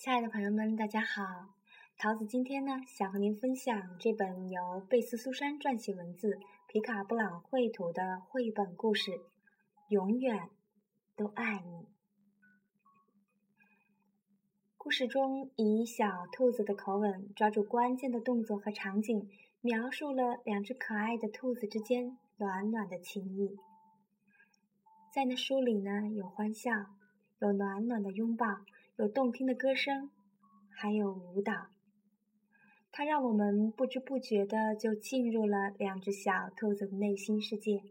亲爱的朋友们，大家好！桃子今天呢，想和您分享这本由贝斯苏珊撰写文字、皮卡布朗绘图的绘本故事《永远都爱你》。故事中以小兔子的口吻，抓住关键的动作和场景，描述了两只可爱的兔子之间暖暖的情谊。在那书里呢，有欢笑，有暖暖的拥抱。有动听的歌声，还有舞蹈，它让我们不知不觉的就进入了两只小兔子的内心世界。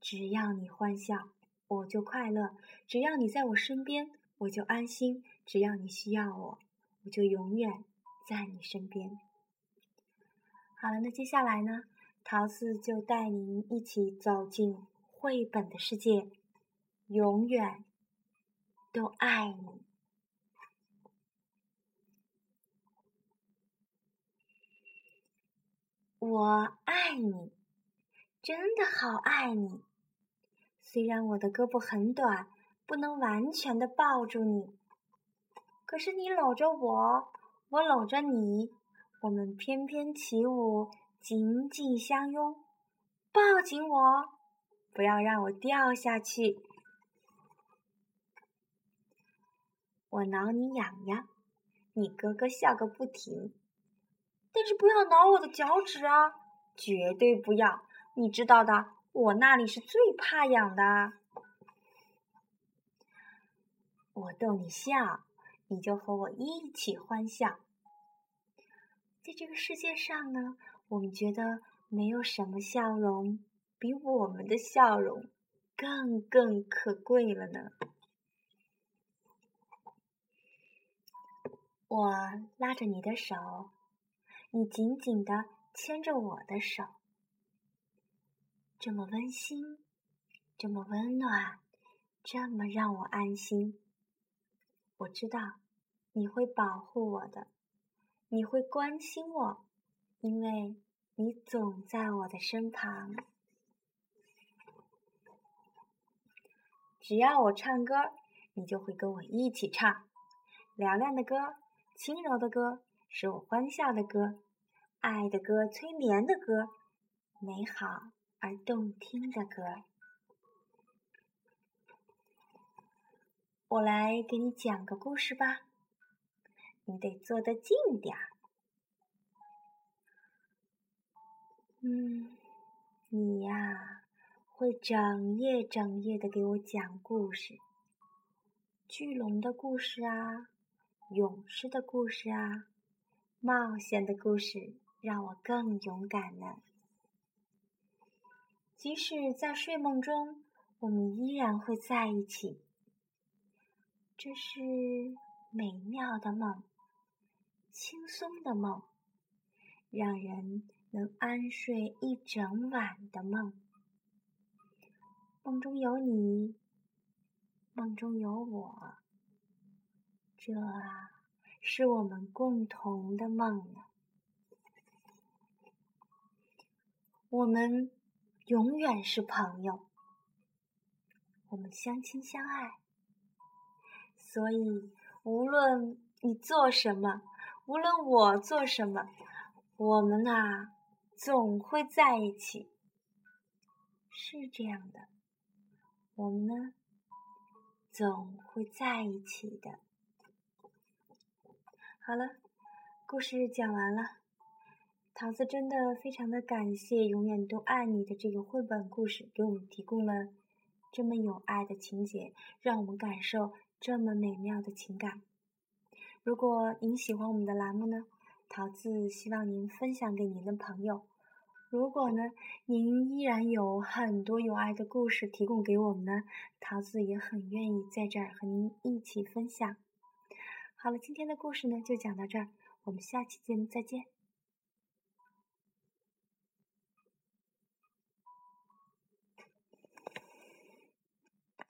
只要你欢笑，我就快乐；只要你在我身边，我就安心；只要你需要我，我就永远在你身边。好了，那接下来呢，桃子就带您一起走进绘本的世界，永远都爱你。我爱你，真的好爱你。虽然我的胳膊很短，不能完全的抱住你，可是你搂着我，我搂着你，我们翩翩起舞，紧紧相拥。抱紧我，不要让我掉下去。我挠你痒痒，你咯咯笑个不停。但是不要挠我的脚趾啊！绝对不要！你知道的，我那里是最怕痒的。我逗你笑，你就和我一起欢笑。在这个世界上呢，我们觉得没有什么笑容比我们的笑容更更可贵了呢。我拉着你的手。你紧紧地牵着我的手，这么温馨，这么温暖，这么让我安心。我知道你会保护我的，你会关心我，因为你总在我的身旁。只要我唱歌，你就会跟我一起唱，嘹亮的歌，轻柔的歌，是我欢笑的歌。爱的歌，催眠的歌，美好而动听的歌。我来给你讲个故事吧，你得坐得近点儿。嗯，你呀，会整夜整夜的给我讲故事，巨龙的故事啊，勇士的故事啊，冒险的故事。让我更勇敢呢。即使在睡梦中，我们依然会在一起。这是美妙的梦，轻松的梦，让人能安睡一整晚的梦。梦中有你，梦中有我，这啊，是我们共同的梦呢。我们永远是朋友，我们相亲相爱，所以无论你做什么，无论我做什么，我们呐总会在一起。是这样的，我们呢总会在一起的。好了，故事讲完了。桃子真的非常的感谢《永远都爱你》的这个绘本故事，给我们提供了这么有爱的情节，让我们感受这么美妙的情感。如果您喜欢我们的栏目呢，桃子希望您分享给您的朋友。如果呢，您依然有很多有爱的故事提供给我们呢，桃子也很愿意在这儿和您一起分享。好了，今天的故事呢就讲到这儿，我们下期节目再见。